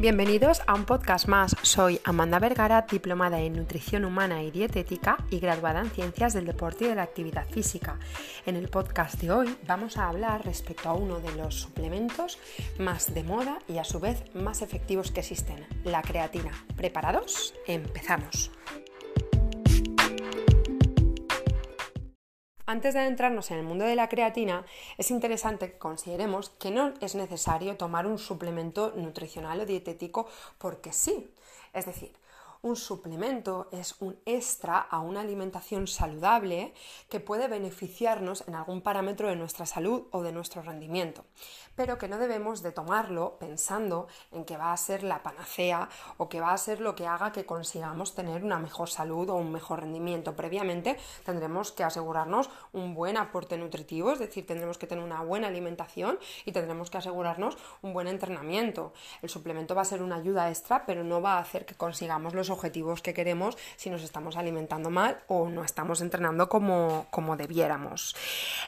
Bienvenidos a un podcast más. Soy Amanda Vergara, diplomada en nutrición humana y dietética y graduada en ciencias del deporte y de la actividad física. En el podcast de hoy vamos a hablar respecto a uno de los suplementos más de moda y a su vez más efectivos que existen, la creatina. ¿Preparados? Empezamos. Antes de adentrarnos en el mundo de la creatina, es interesante que consideremos que no es necesario tomar un suplemento nutricional o dietético porque sí. Es decir, un suplemento es un extra a una alimentación saludable que puede beneficiarnos en algún parámetro de nuestra salud o de nuestro rendimiento, pero que no debemos de tomarlo pensando en que va a ser la panacea o que va a ser lo que haga que consigamos tener una mejor salud o un mejor rendimiento. Previamente tendremos que asegurarnos un buen aporte nutritivo, es decir, tendremos que tener una buena alimentación y tendremos que asegurarnos un buen entrenamiento. El suplemento va a ser una ayuda extra, pero no va a hacer que consigamos los objetivos que queremos si nos estamos alimentando mal o no estamos entrenando como, como debiéramos.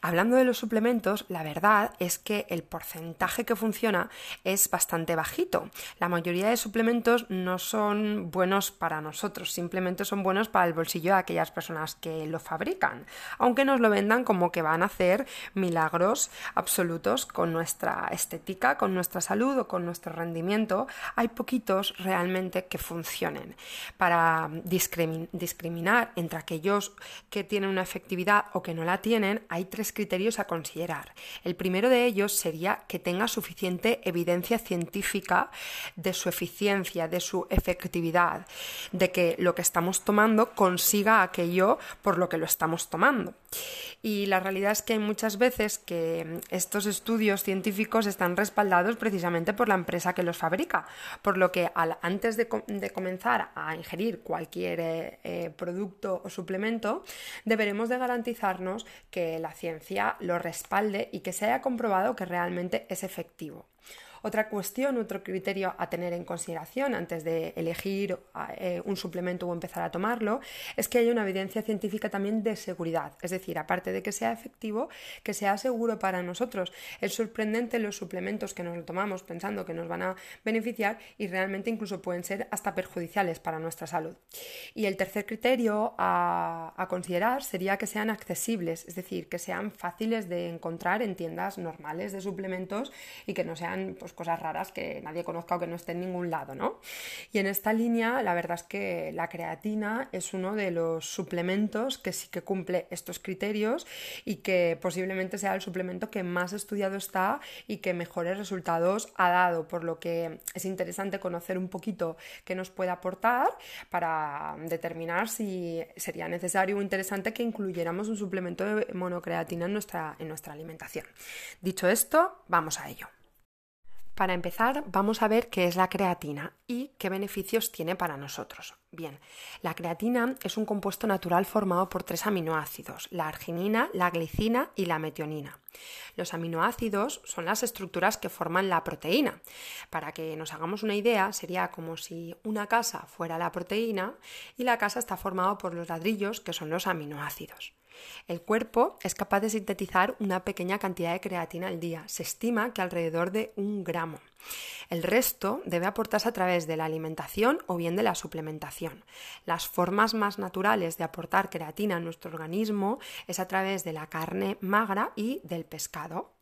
Hablando de los suplementos, la verdad es que el porcentaje que funciona es bastante bajito. La mayoría de suplementos no son buenos para nosotros, simplemente son buenos para el bolsillo de aquellas personas que lo fabrican, aunque nos lo vendan como que van a hacer milagros absolutos con nuestra estética, con nuestra salud o con nuestro rendimiento, hay poquitos realmente que funcionen para discriminar entre aquellos que tienen una efectividad o que no la tienen, hay tres criterios a considerar. El primero de ellos sería que tenga suficiente evidencia científica de su eficiencia, de su efectividad, de que lo que estamos tomando consiga aquello por lo que lo estamos tomando. Y la realidad es que hay muchas veces que estos estudios científicos están respaldados precisamente por la empresa que los fabrica, por lo que antes de, de comenzar a ingerir cualquier eh, eh, producto o suplemento, deberemos de garantizarnos que la ciencia lo respalde y que se haya comprobado que realmente es efectivo. Otra cuestión, otro criterio a tener en consideración antes de elegir eh, un suplemento o empezar a tomarlo, es que haya una evidencia científica también de seguridad. Es decir, aparte de que sea efectivo, que sea seguro para nosotros. Es sorprendente los suplementos que nos tomamos pensando que nos van a beneficiar y realmente incluso pueden ser hasta perjudiciales para nuestra salud. Y el tercer criterio a, a considerar sería que sean accesibles, es decir, que sean fáciles de encontrar en tiendas normales de suplementos y que no sean pues, cosas raras que nadie conozca o que no esté en ningún lado, ¿no? Y en esta línea, la verdad es que la creatina es uno de los suplementos que sí que cumple estos criterios y que posiblemente sea el suplemento que más estudiado está y que mejores resultados ha dado, por lo que es interesante conocer un poquito qué nos puede aportar para determinar si sería necesario o interesante que incluyéramos un suplemento de monocreatina en nuestra, en nuestra alimentación. Dicho esto, vamos a ello. Para empezar, vamos a ver qué es la creatina y qué beneficios tiene para nosotros. Bien, la creatina es un compuesto natural formado por tres aminoácidos, la arginina, la glicina y la metionina. Los aminoácidos son las estructuras que forman la proteína. Para que nos hagamos una idea, sería como si una casa fuera la proteína y la casa está formada por los ladrillos que son los aminoácidos. El cuerpo es capaz de sintetizar una pequeña cantidad de creatina al día. Se estima que alrededor de un gramo. El resto debe aportarse a través de la alimentación o bien de la suplementación. Las formas más naturales de aportar creatina a nuestro organismo es a través de la carne magra y del pescado.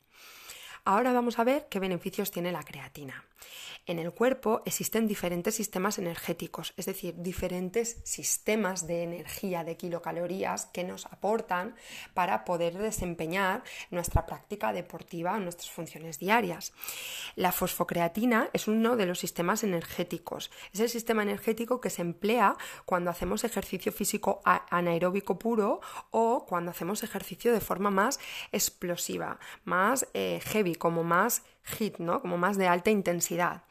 Ahora vamos a ver qué beneficios tiene la creatina. En el cuerpo existen diferentes sistemas energéticos, es decir, diferentes sistemas de energía, de kilocalorías que nos aportan para poder desempeñar nuestra práctica deportiva, nuestras funciones diarias. La fosfocreatina es uno de los sistemas energéticos. Es el sistema energético que se emplea cuando hacemos ejercicio físico anaeróbico puro o cuando hacemos ejercicio de forma más explosiva, más eh, heavy, como más HIT, ¿no? como más de alta intensidad.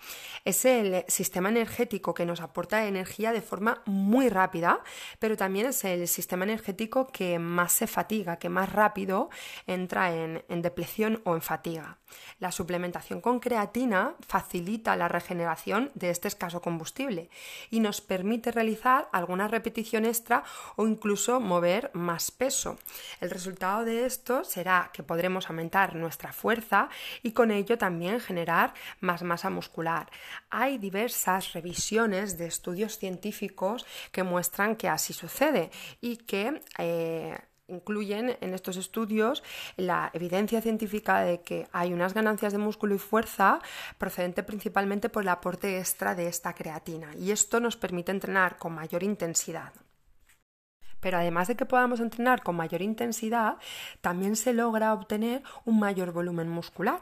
Es el sistema energético que nos aporta energía de forma muy rápida, pero también es el sistema energético que más se fatiga, que más rápido entra en, en o en fatiga. La suplementación con creatina facilita la regeneración de este escaso combustible y nos permite realizar alguna repetición extra o incluso mover más peso. El resultado de esto será que podremos aumentar nuestra fuerza y con ello también generar más masa muscular. Hay diversas revisiones de estudios científicos que muestran que así sucede y que eh, incluyen en estos estudios la evidencia científica de que hay unas ganancias de músculo y fuerza procedente principalmente por el aporte extra de esta creatina y esto nos permite entrenar con mayor intensidad. Pero además de que podamos entrenar con mayor intensidad, también se logra obtener un mayor volumen muscular.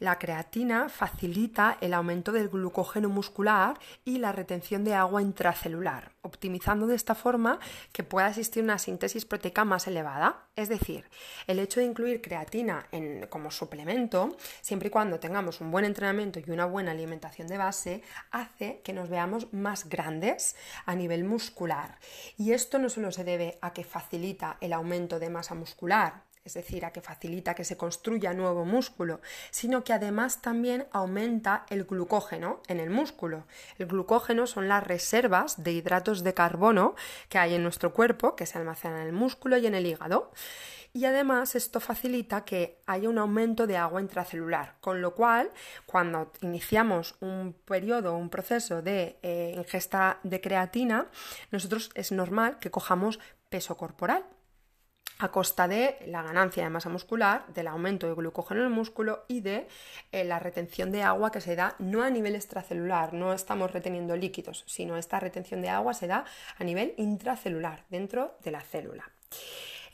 La creatina facilita el aumento del glucógeno muscular y la retención de agua intracelular, optimizando de esta forma que pueda existir una síntesis proteica más elevada. Es decir, el hecho de incluir creatina como suplemento, siempre y cuando tengamos un buen entrenamiento y una buena alimentación de base, hace que nos veamos más grandes a nivel muscular. Y esto no solo se debe a que facilita el aumento de masa muscular, es decir, a que facilita que se construya nuevo músculo, sino que además también aumenta el glucógeno en el músculo. El glucógeno son las reservas de hidratos de carbono que hay en nuestro cuerpo, que se almacenan en el músculo y en el hígado. Y además esto facilita que haya un aumento de agua intracelular, con lo cual cuando iniciamos un periodo, un proceso de eh, ingesta de creatina, nosotros es normal que cojamos peso corporal a costa de la ganancia de masa muscular, del aumento de glucógeno en el músculo y de eh, la retención de agua que se da no a nivel extracelular, no estamos reteniendo líquidos, sino esta retención de agua se da a nivel intracelular, dentro de la célula.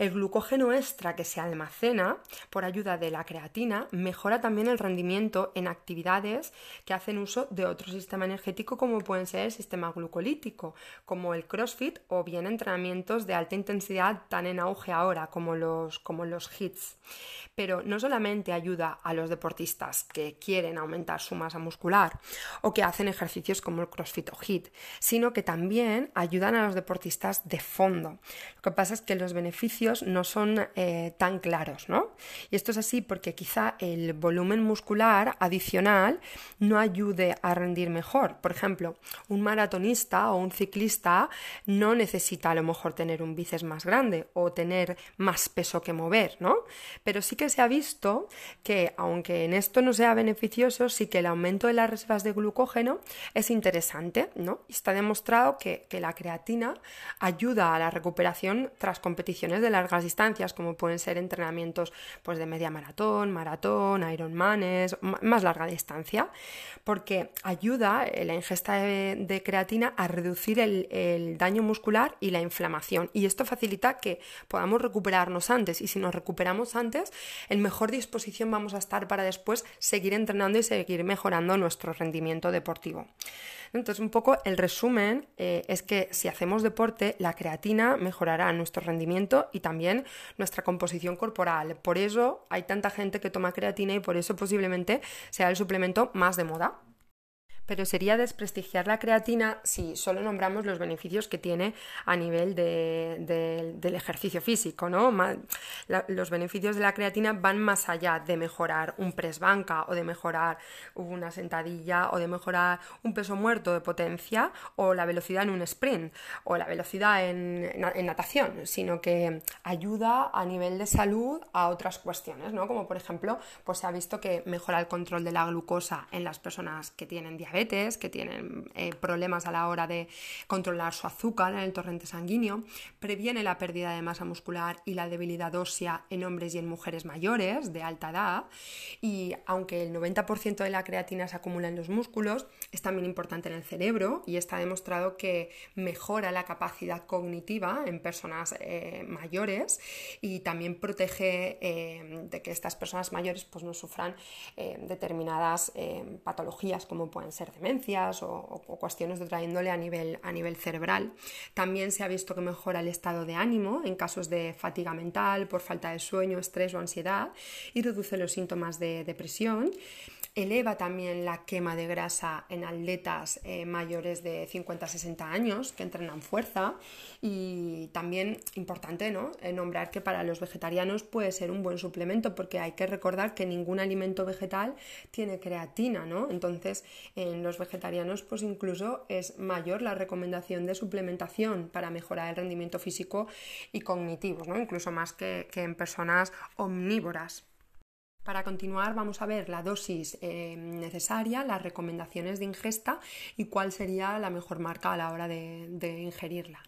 El glucógeno extra que se almacena por ayuda de la creatina mejora también el rendimiento en actividades que hacen uso de otro sistema energético como pueden ser el sistema glucolítico, como el CrossFit o bien entrenamientos de alta intensidad tan en auge ahora como los, como los HITs. Pero no solamente ayuda a los deportistas que quieren aumentar su masa muscular o que hacen ejercicios como el CrossFit o HIT, sino que también ayudan a los deportistas de fondo. Lo que pasa es que los beneficios no son eh, tan claros, ¿no? Y esto es así porque quizá el volumen muscular adicional no ayude a rendir mejor. Por ejemplo, un maratonista o un ciclista no necesita a lo mejor tener un bíceps más grande o tener más peso que mover, ¿no? Pero sí que se ha visto que, aunque en esto no sea beneficioso, sí que el aumento de las reservas de glucógeno es interesante, ¿no? Está demostrado que, que la creatina ayuda a la recuperación tras competiciones de la largas distancias, como pueden ser entrenamientos pues, de media maratón, maratón, Ironmanes, más larga distancia, porque ayuda eh, la ingesta de, creatina a reducir el, daño muscular y la inflamación. Y esto facilita que podamos recuperarnos antes. Y si nos recuperamos antes, en mejor disposición vamos a estar para después seguir entrenando y seguir mejorando nuestro rendimiento deportivo. Entonces, un poco el resumen eh, es que si hacemos deporte, la creatina mejorará nuestro rendimiento y también nuestra composición corporal. Por eso hay tanta gente que toma creatina y por eso posiblemente sea el suplemento más de moda pero sería desprestigiar la creatina si solo nombramos los beneficios que tiene a nivel del ejercicio físico, ¿no? los beneficios de la creatina van más allá de mejorar un press banca o de mejorar una sentadilla o de mejorar un peso muerto de potencia o la velocidad en un sprint o la velocidad en, natación, sino que ayuda a nivel de salud a otras cuestiones, ¿no? Como por ejemplo, pues se ha visto que mejora el control de la glucosa en las personas que tienen diabetes que tienen eh, problemas a la hora de controlar su azúcar en el torrente sanguíneo, previene la pérdida de masa muscular y la debilidad ósea en hombres y en mujeres mayores de alta edad. Y aunque el 90% de la creatina se acumula en los músculos, es también importante en el cerebro y está demostrado que mejora la capacidad cognitiva en personas eh, mayores y también protege eh, de que estas personas mayores pues, no sufran determinadas patologías como pueden ser demencias o, cuestiones de otra índole a nivel, a nivel cerebral. También se ha visto que mejora el estado de ánimo en casos de fatiga mental por falta de sueño, estrés o ansiedad y reduce los síntomas de depresión eleva también la quema de grasa en atletas eh, mayores de 50-60 años que entrenan fuerza y también importante ¿no? Eh, nombrar que para los vegetarianos puede ser un buen suplemento porque hay que recordar que ningún alimento vegetal tiene creatina, ¿no? entonces en los vegetarianos pues incluso es mayor la recomendación de suplementación para mejorar el rendimiento físico y cognitivo, ¿no? incluso más que en personas omnívoras. Para continuar vamos a ver la dosis eh, necesaria, las recomendaciones de ingesta y cuál sería la mejor marca a la hora de, ingerirla.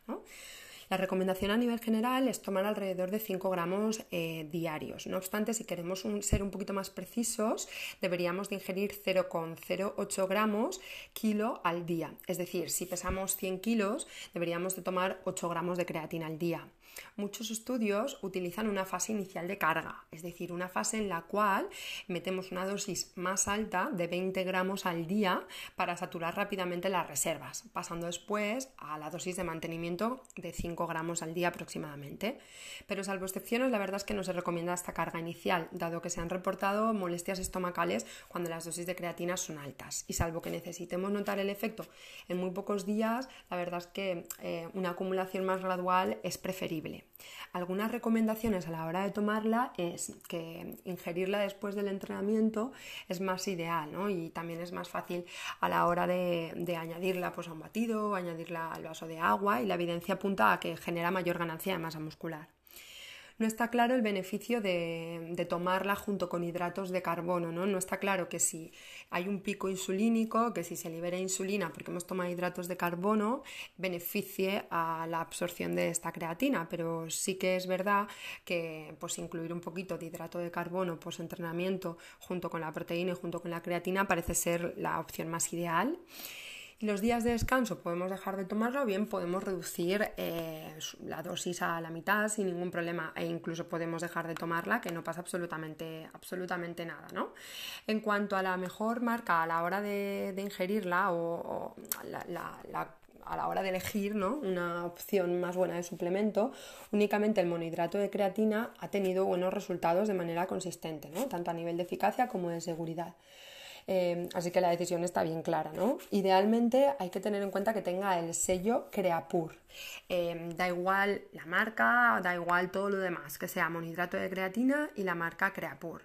La recomendación a nivel general es tomar alrededor de 5 gramos eh, diarios. No obstante, si queremos ser un poquito más precisos, deberíamos de ingerir 0,08 gramos kilo al día. Es decir, si pesamos 100 kilos, deberíamos de tomar 8 gramos de creatina al día. Muchos estudios utilizan una fase inicial de carga, es decir, una fase en la cual metemos una dosis más alta de 20 gramos al día para saturar rápidamente las reservas, pasando después a la dosis de mantenimiento de 5 gramos al día aproximadamente. Pero salvo excepciones, la verdad es que no se recomienda esta carga inicial, dado que se han reportado molestias estomacales cuando las dosis de creatina son altas. Y salvo que necesitemos notar el efecto en muy pocos días, la verdad es que eh, una acumulación más gradual es preferible algunas recomendaciones a la hora de tomarla es que ingerirla después del entrenamiento es más ideal y también es más fácil a la hora de, añadirla pues, a un batido, añadirla al vaso de agua y la evidencia apunta a que genera mayor ganancia de masa muscular no está claro el beneficio de, tomarla junto con hidratos de carbono, ¿no? No está claro que si hay un pico insulínico, que si se libera insulina porque hemos tomado hidratos de carbono, beneficie a la absorción de esta creatina, pero sí que es verdad que pues, incluir un poquito de hidrato de carbono post entrenamiento junto con la proteína y junto con la creatina parece ser la opción más ideal los días de descanso podemos dejar de tomarlo bien podemos reducir eh, la dosis a la mitad sin ningún problema e incluso podemos dejar de tomarla que no pasa absolutamente, absolutamente nada. ¿no? En cuanto a la mejor marca a la hora de, ingerirla o, a la hora de elegir ¿no? una opción más buena de suplemento, únicamente el monohidrato de creatina ha tenido buenos resultados de manera consistente, ¿no? tanto a nivel de eficacia como de seguridad. Em, así que la decisión está bien clara, ¿no? Idealmente hay que tener en cuenta que tenga el sello Creapur. Em, da igual la marca, da igual todo lo demás, que sea monohidrato de creatina y la marca Creapur.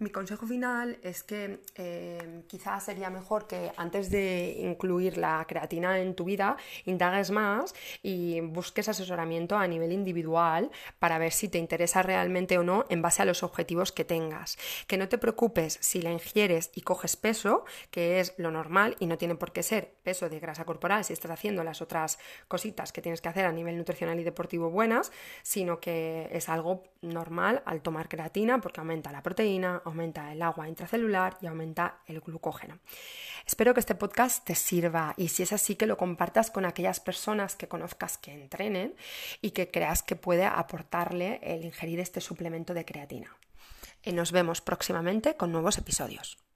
Mi consejo final es que eh, quizás sería mejor que antes de incluir la creatina en tu vida, indagues más y busques asesoramiento a nivel individual para ver si te interesa realmente o no en base a los objetivos que tengas. Que no te preocupes si la ingieres y coges peso, que es lo normal y no tiene por qué ser peso de grasa corporal si estás haciendo las otras cositas que tienes que hacer a nivel nutricional y deportivo buenas, sino que es algo normal al tomar creatina porque aumenta la proteína, aumenta el agua intracelular y aumenta el glucógeno. Espero que este podcast te sirva y si es así que lo compartas con aquellas personas que conozcas que entrenen y que creas que puede aportarle el ingerir este suplemento de creatina. Y nos vemos próximamente con nuevos episodios.